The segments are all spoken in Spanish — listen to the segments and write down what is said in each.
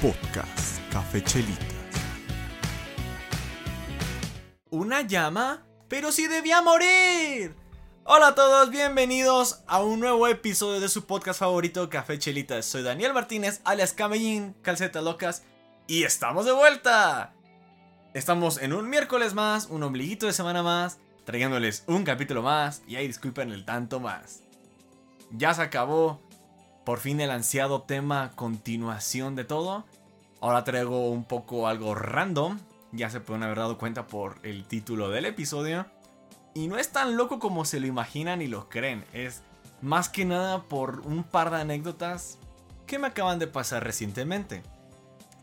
Podcast Café Chelitas. ¿Una llama? ¡Pero si debía morir! Hola a todos, bienvenidos a un nuevo episodio de su podcast favorito Café Chelitas. Soy Daniel Martínez, alias Camellín, Calcetas Locas, y estamos de vuelta. Estamos en un miércoles más, un ombliguito de semana más, trayéndoles un capítulo más, y ahí disculpen el tanto más. Ya se acabó por fin el ansiado tema continuación de todo. Ahora traigo un poco algo random. Ya se pueden haber dado cuenta por el título del episodio. Y no es tan loco como se lo imaginan y lo creen. Es más que nada por un par de anécdotas que me acaban de pasar recientemente.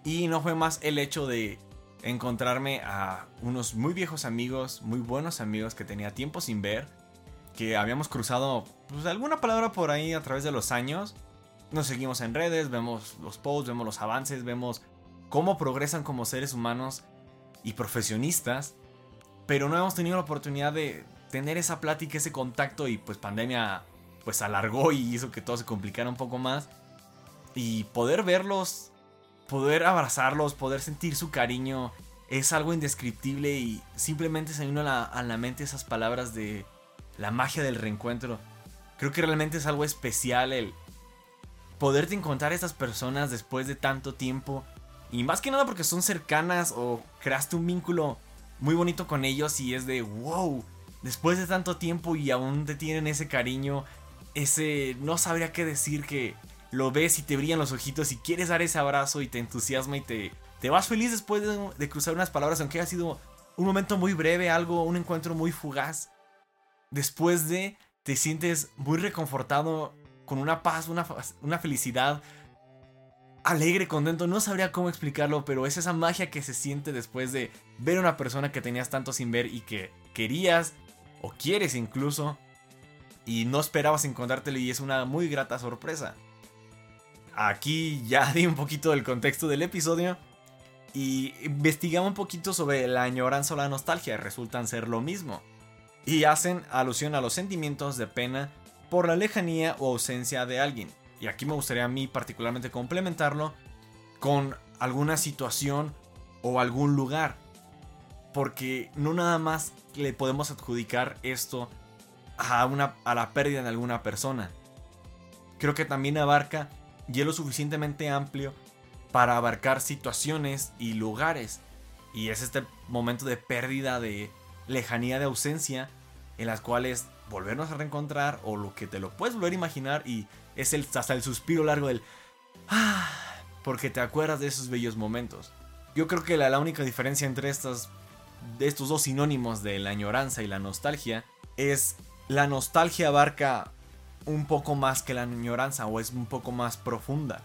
Y no fue más el hecho de encontrarme a unos muy viejos amigos, muy buenos amigos que tenía tiempo sin ver, que habíamos cruzado pues, alguna palabra por ahí a través de los años nos seguimos en redes, vemos los posts, vemos los avances, vemos cómo progresan como seres humanos y profesionistas, pero no hemos tenido la oportunidad de tener esa plática, ese contacto y pues pandemia pues alargó y hizo que todo se complicara un poco más y poder verlos, poder abrazarlos, poder sentir su cariño es algo indescriptible y simplemente se vino a la, a la mente esas palabras de la magia del reencuentro. Creo que realmente es algo especial el, poderte encontrar a estas personas después de tanto tiempo. Y más que nada porque son cercanas o creaste un vínculo muy bonito con ellos y es de wow, después de tanto tiempo y aún te tienen ese cariño, ese no sabría qué decir que lo ves y te brillan los ojitos y quieres dar ese abrazo y te entusiasma y te, te vas feliz después de, de cruzar unas palabras, aunque haya sido un momento muy breve, algo, un encuentro muy fugaz. Después de te sientes muy reconfortado con una paz, una, una felicidad alegre, contento. No sabría cómo explicarlo, pero es esa magia que se siente después de ver a una persona que tenías tanto sin ver y que querías o quieres incluso y no esperabas encontrártelo y es una muy grata sorpresa. Aquí ya di un poquito del contexto del episodio y investigamos un poquito sobre la añoranza o la nostalgia, resultan ser lo mismo y hacen alusión a los sentimientos de pena por la lejanía o ausencia de alguien. Y aquí me gustaría a mí particularmente complementarlo con alguna situación o algún lugar. Porque no nada más le podemos adjudicar esto a, una, a la pérdida de alguna persona. Creo que también abarca y es lo suficientemente amplio para abarcar situaciones y lugares. Y es este momento de pérdida, de lejanía, de ausencia, en las cuales volvernos a reencontrar o lo que te lo puedes volver a imaginar y es el, hasta el suspiro largo del... Ah, porque te acuerdas de esos bellos momentos. Yo creo que la, única diferencia entre estas, estos dos sinónimos de la añoranza y la nostalgia es la nostalgia abarca un poco más que la añoranza o es un poco más profunda.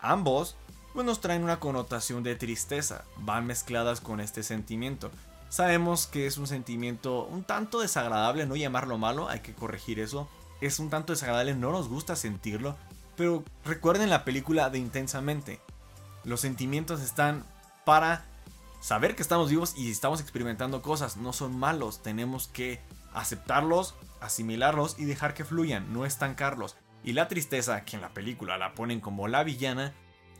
Ambos pues, traen una connotación de tristeza, van mezcladas con este sentimiento. Sabemos que es un sentimiento un tanto desagradable, no llamarlo malo, hay que corregir eso. Es un tanto desagradable, no nos gusta sentirlo, pero recuerden la película de Intensamente. Los sentimientos están para saber que estamos vivos y estamos experimentando cosas, no son malos, tenemos que aceptarlos, asimilarlos y dejar que fluyan, no estancarlos. Y la tristeza, que en la película la ponen como la villana,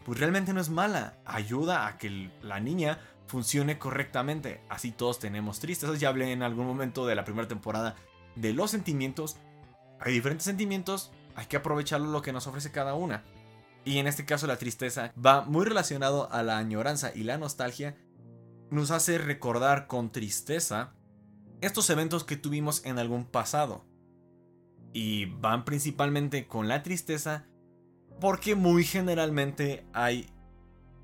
pues realmente no es mala, ayuda a que la niña funcione correctamente. Así todos tenemos tristezas. Ya hablé en algún momento de la primera temporada de los sentimientos. Hay diferentes sentimientos, hay que aprovechar lo que nos ofrece cada una. Y en este caso la tristeza va muy relacionado a la añoranza y la nostalgia. Nos hace recordar con tristeza estos eventos que tuvimos en algún pasado. Y van principalmente con la tristeza porque muy generalmente hay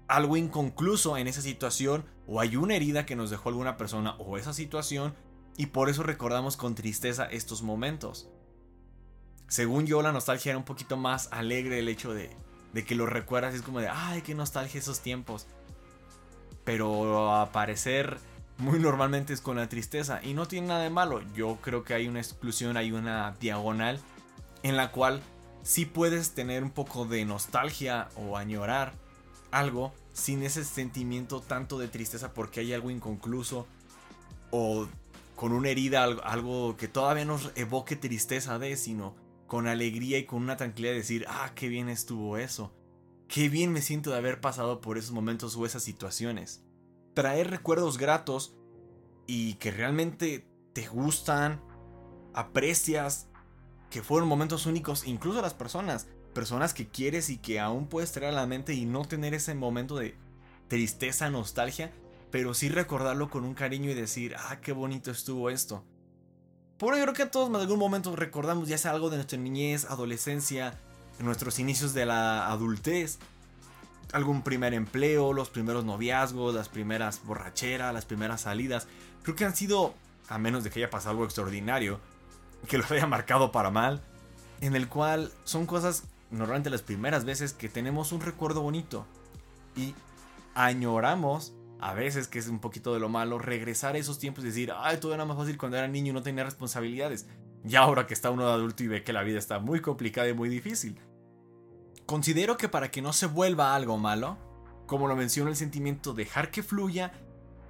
algo inconcluso en esa situación o hay una herida que nos dejó alguna persona o esa situación y por eso recordamos con tristeza estos momentos. Según yo, la nostalgia era un poquito más alegre el hecho de, de que lo recuerdas es como de, ay, qué nostalgia esos tiempos. Pero a parecer muy normalmente es con la tristeza y no tiene nada de malo. Yo creo que hay una exclusión, hay una diagonal en la cual sí puedes tener un poco de nostalgia o añorar algo sin ese sentimiento tanto de tristeza porque hay algo inconcluso o con una herida, algo que todavía nos evoque tristeza de, sino con alegría y con una tranquilidad de decir, ah, qué bien estuvo eso. qué bien me siento de haber pasado por esos momentos o esas situaciones. Traer recuerdos gratos y que realmente te gustan, aprecias, que fueron momentos únicos, incluso las personas, personas que quieres y que aún puedes traer a la mente y no tener ese momento de tristeza, nostalgia, pero sí recordarlo con un cariño y decir, ah, qué bonito estuvo esto. Por yo creo que todos en algún momento recordamos ya sea algo de nuestra niñez, adolescencia, nuestros inicios de la adultez, algún primer empleo, los primeros noviazgos, las primeras borracheras, las primeras salidas. Creo que han sido, a menos de que haya pasado algo extraordinario, que los haya marcado para mal, en el cual son cosas, normalmente las primeras veces, que tenemos un recuerdo bonito. Y añoramos, a veces que es un poquito de lo malo, regresar a esos tiempos y decir, ay, todo era más fácil cuando era niño y no tenía responsabilidades. Y ahora que está uno de adulto y ve que la vida está muy complicada y muy difícil. Considero que para que no se vuelva algo malo, como lo menciono el sentimiento, dejar que fluya,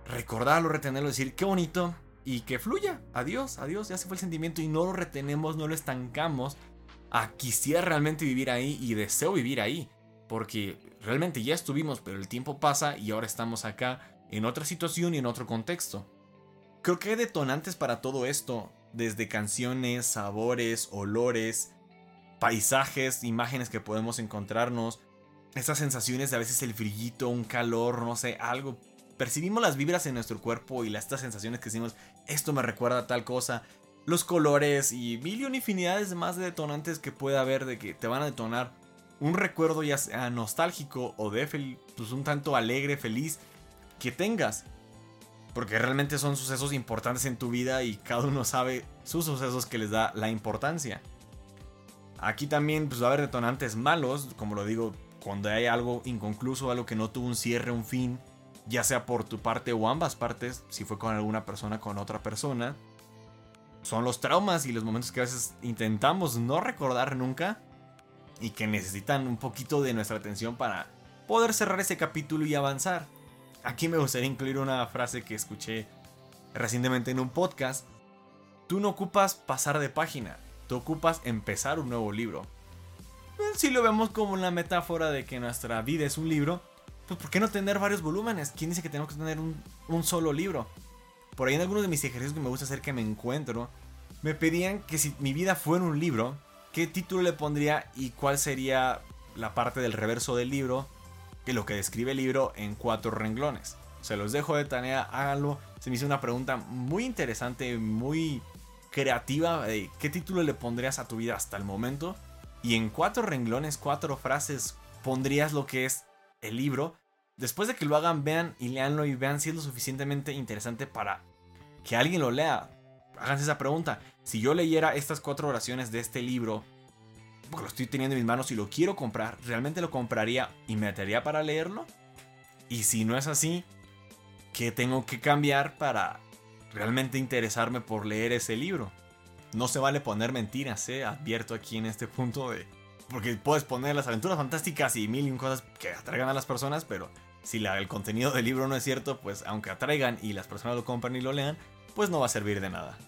recordarlo, retenerlo, decir qué bonito y que fluya. Adiós, adiós, ya se fue el sentimiento y no lo retenemos, no lo estancamos. Ah, quisiera realmente vivir ahí y deseo vivir ahí, porque realmente ya estuvimos, pero el tiempo pasa y ahora estamos acá en otra situación y en otro contexto. Creo que hay detonantes para todo esto, desde canciones, sabores, olores, paisajes, imágenes que podemos encontrarnos, esas sensaciones de a veces el frillito, un calor, no sé, algo. Percibimos las vibras en nuestro cuerpo y estas sensaciones que decimos, esto me recuerda a tal cosa. Los colores y mil y infinidades más de detonantes que puede haber de que te van a detonar un recuerdo ya sea nostálgico o de pues un tanto alegre, feliz que tengas. Porque realmente son sucesos importantes en tu vida y cada uno sabe sus sucesos que les da la importancia. Aquí también pues, va a haber detonantes malos, como lo digo, cuando hay algo inconcluso, algo que no tuvo un cierre, un fin, ya sea por tu parte o ambas partes, si fue con alguna persona, con otra persona. Son los traumas y los momentos que a veces intentamos no recordar nunca y que necesitan un poquito de nuestra atención para poder cerrar ese capítulo y avanzar. Aquí me gustaría incluir una frase que escuché recientemente en un podcast. Tú no ocupas pasar de página, tú ocupas empezar un nuevo libro. Si lo vemos como una metáfora de que nuestra vida es un libro, pues ¿por qué no tener varios volúmenes? ¿Quién dice que tenemos que tener un, un solo libro? Por ahí en algunos de mis ejercicios que me gusta hacer que me encuentro, me pedían que si mi vida fuera un libro, ¿qué título le pondría y cuál sería la parte del reverso del libro? Que lo que describe el libro en cuatro renglones. Se los dejo de tarea, háganlo. Se me hizo una pregunta muy interesante, muy creativa qué título le pondrías a tu vida hasta el momento. Y en cuatro renglones, cuatro frases, pondrías lo que es el libro. Después de que lo hagan, vean y leanlo y vean si es lo suficientemente interesante para que alguien lo lea. Háganse esa pregunta. Si yo leyera estas cuatro oraciones de este libro, porque lo estoy teniendo en mis manos y lo quiero comprar, ¿realmente lo compraría y me ataría para leerlo? Y si no es así, ¿qué tengo que cambiar para realmente interesarme por leer ese libro. No se vale poner mentiras, ¿eh? Advierto aquí en este punto de... Porque puedes poner las aventuras fantásticas y mil y cosas que atraigan a las personas, pero si el contenido del libro no es cierto, pues aunque atraigan y las personas lo compran y lo lean, pues no va a servir de nada.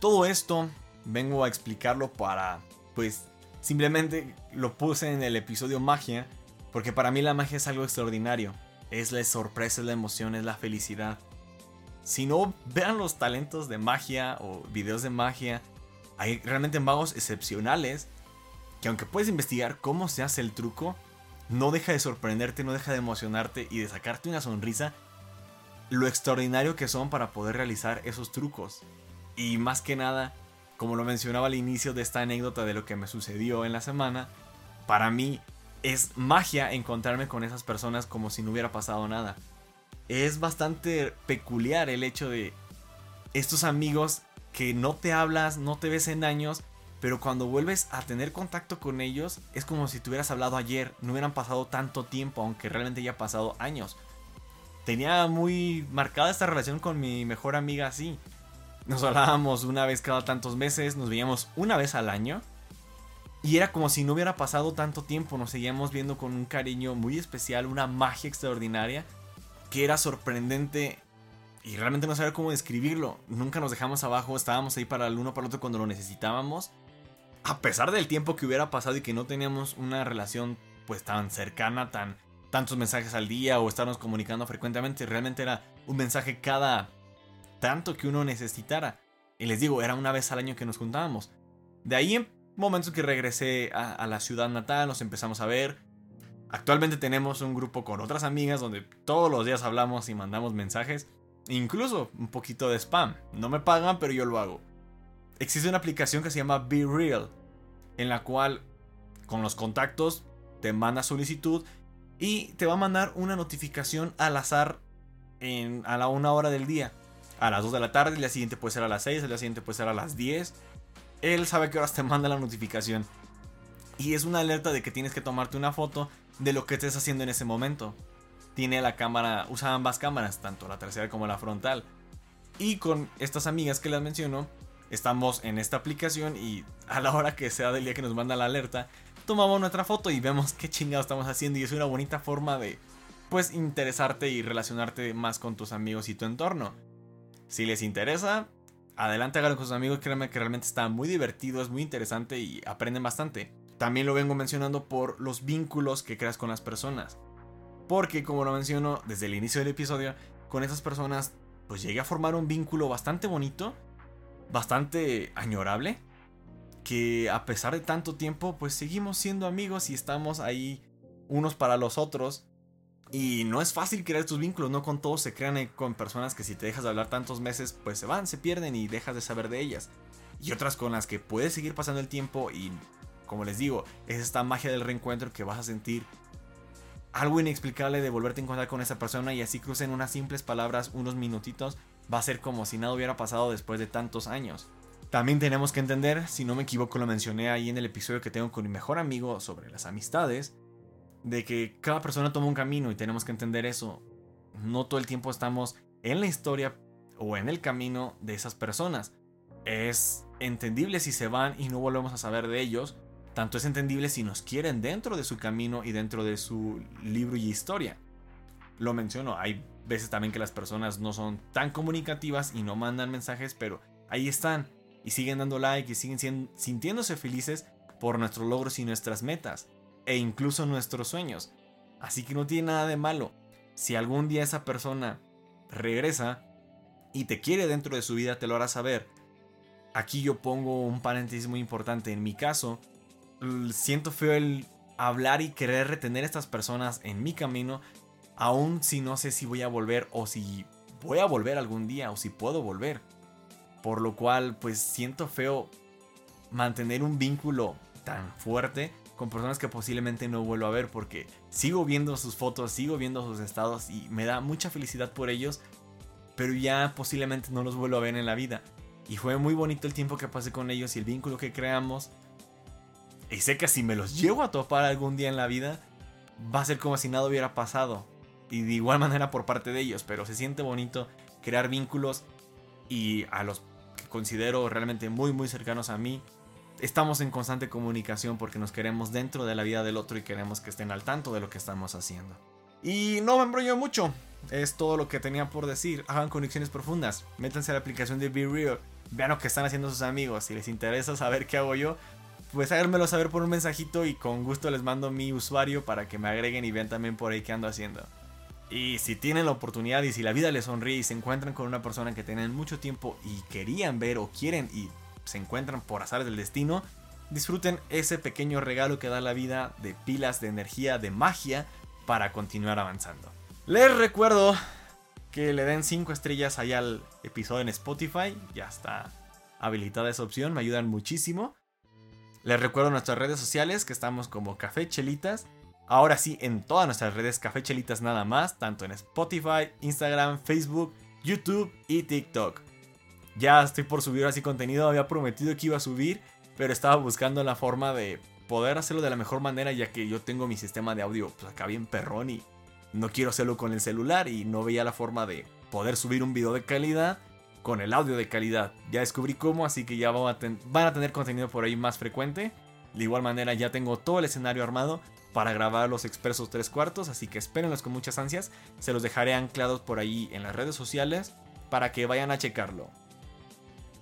Todo esto vengo a explicarlo para, pues, simplemente lo puse en el episodio magia, porque para mí la magia es algo extraordinario. Es la sorpresa, es la emoción, es la felicidad. Si no, vean los talentos de magia o videos de magia. Hay realmente magos excepcionales que aunque puedes investigar cómo se hace el truco, no deja de sorprenderte, no deja de emocionarte y de sacarte una sonrisa lo extraordinario que son para poder realizar esos trucos. Y más que nada, como lo mencionaba al inicio de esta anécdota de lo que me sucedió en la semana, para mí es magia encontrarme con esas personas como si no hubiera pasado nada es bastante peculiar el hecho de estos amigos que no te hablas, no te ves en años, pero cuando vuelves a tener contacto con ellos es como si te hubieras hablado ayer, no hubieran pasado tanto tiempo, aunque realmente ya pasado años. Tenía muy marcada esta relación con mi mejor amiga así. Nos hablábamos una vez cada tantos meses, nos veíamos una vez al año. Y era como si no hubiera pasado tanto tiempo, nos seguíamos viendo con un cariño muy especial, una magia extraordinaria que era sorprendente y realmente no sabía cómo describirlo. Nunca nos dejamos abajo, estábamos ahí para el uno para el otro cuando lo necesitábamos. A pesar del tiempo que hubiera pasado y que no teníamos una relación pues tan cercana, tan tantos mensajes al día o estarnos comunicando frecuentemente. Realmente era un mensaje cada tanto que uno necesitara. Y les digo, era una vez al año que nos juntábamos. De ahí en momentos que regresé a, la ciudad natal, nos empezamos a ver. Actualmente tenemos un grupo con otras amigas donde todos los días hablamos y mandamos mensajes. Incluso un poquito de spam. No me pagan, pero yo lo hago. Existe una aplicación que se llama Be Real, en la cual con los contactos te manda solicitud y te va a mandar una notificación al azar en, a la una hora del día. A las 2 de la tarde, el día siguiente puede ser a las 6, el día siguiente puede ser a las 10. Él sabe que horas te manda la notificación. Y es una alerta de que tienes que tomarte una foto de lo que estés haciendo en ese momento. Tiene la cámara, usa ambas cámaras, tanto la tercera como la frontal. Y con estas amigas que les menciono, estamos en esta aplicación y a la hora que sea del día que nos manda la alerta, tomamos nuestra foto y vemos qué chingados estamos haciendo y es una bonita forma de pues interesarte y relacionarte más con tus amigos y tu entorno. Si les interesa, adelante háganlo con sus amigos, créanme que realmente está muy divertido, es muy interesante y aprenden bastante. También lo vengo mencionando por los vínculos que creas con las personas. Porque como lo menciono desde el inicio del episodio, con esas personas pues llegué a formar un vínculo bastante bonito, bastante añorable, que a pesar de tanto tiempo pues seguimos siendo amigos y estamos ahí unos para los otros y no es fácil crear estos vínculos, no con todos se crean con personas que si te dejas de hablar tantos meses, pues se van, se pierden y dejas de saber de ellas. Y otras con las que puedes seguir pasando el tiempo y, como les digo, es esta magia del reencuentro que vas a sentir algo inexplicable de volverte a encontrar con esa persona y así crucen unas simples palabras, unos minutitos, va a ser como si nada hubiera pasado después de tantos años. También tenemos que entender, si no me equivoco lo mencioné ahí en el episodio que tengo con mi mejor amigo sobre las amistades, de que cada persona toma un camino y tenemos que entender eso. No todo el tiempo estamos en la historia o en el camino de esas personas. Es entendible si se van y no volvemos a saber de ellos. Tanto es entendible si nos quieren dentro de su camino y dentro de su libro y historia. Lo menciono, hay veces también que las personas no son tan comunicativas y no mandan mensajes, pero ahí están y siguen dando like y siguen sintiéndose felices por nuestros logros y nuestras metas e incluso nuestros sueños. Así que no tiene nada de malo. Si algún día esa persona regresa y te quiere dentro de su vida, te lo hará saber. Aquí yo pongo un paréntesis muy importante. En mi caso, siento feo el hablar y querer retener a estas personas en mi camino, aun si no sé si voy a volver o si voy a volver algún día o si puedo volver. Por lo cual, pues siento feo mantener un vínculo tan fuerte con personas que posiblemente no vuelvo a ver porque sigo viendo sus fotos, sigo viendo sus estados y me da mucha felicidad por ellos, pero ya posiblemente no los vuelvo a ver en la vida. Y fue muy bonito el tiempo que pasé con ellos y el vínculo que creamos. Y sé que si me los llevo a topar algún día en la vida, va a ser como si nada hubiera pasado. Y de igual manera por parte de ellos, pero se siente bonito crear vínculos y a los que considero realmente muy muy cercanos a mí, estamos en constante comunicación porque nos queremos dentro de la vida del otro y queremos que estén al tanto de lo que estamos haciendo. Y no me embrollo mucho, es todo lo que tenía por decir. Hagan conexiones profundas, métanse a la aplicación de Be Real, vean lo que están haciendo sus amigos. Si les interesa saber qué hago yo, pues háganmelo saber por un mensajito y con gusto les mando mi usuario para que me agreguen y vean también por ahí qué ando haciendo. Y si tienen la oportunidad y si la vida les sonríe y se encuentran con una persona que tienen mucho tiempo y querían ver o quieren y se encuentran por azares del destino, disfruten ese pequeño regalo que da la vida de pilas de energía, de magia, para continuar avanzando. Les recuerdo que le den 5 estrellas ahí al episodio en Spotify, ya está habilitada esa opción, me ayudan muchísimo. Les recuerdo nuestras redes sociales que estamos como Café Chelitas. Ahora sí, en todas nuestras redes Café Chelitas nada más, tanto en Spotify, Instagram, Facebook, YouTube y TikTok. Ya estoy por subir así contenido, había prometido que iba a subir, pero estaba buscando la forma de poder hacerlo de la mejor manera ya que yo tengo mi sistema de audio pues acá bien perrón y no quiero hacerlo con el celular y no veía la forma de poder subir un video de calidad con el audio de calidad. Ya descubrí cómo, así que ya van a, van a tener contenido por ahí más frecuente. De igual manera ya tengo todo el escenario armado para grabar los expresos tres cuartos, así que espérenlos con muchas ansias. Se los dejaré anclados por ahí en las redes sociales para que vayan a checarlo.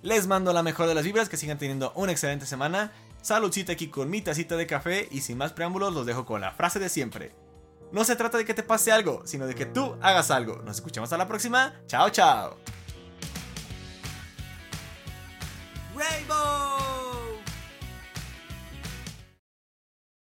Les mando la mejor de las vibras, que sigan teniendo una excelente semana Saludcita aquí con mi tacita de café y sin más preámbulos los dejo con la frase de siempre. No se trata de que te pase algo, sino de que tú hagas algo. Nos escuchamos a la próxima. Chao, chao. Rainbow.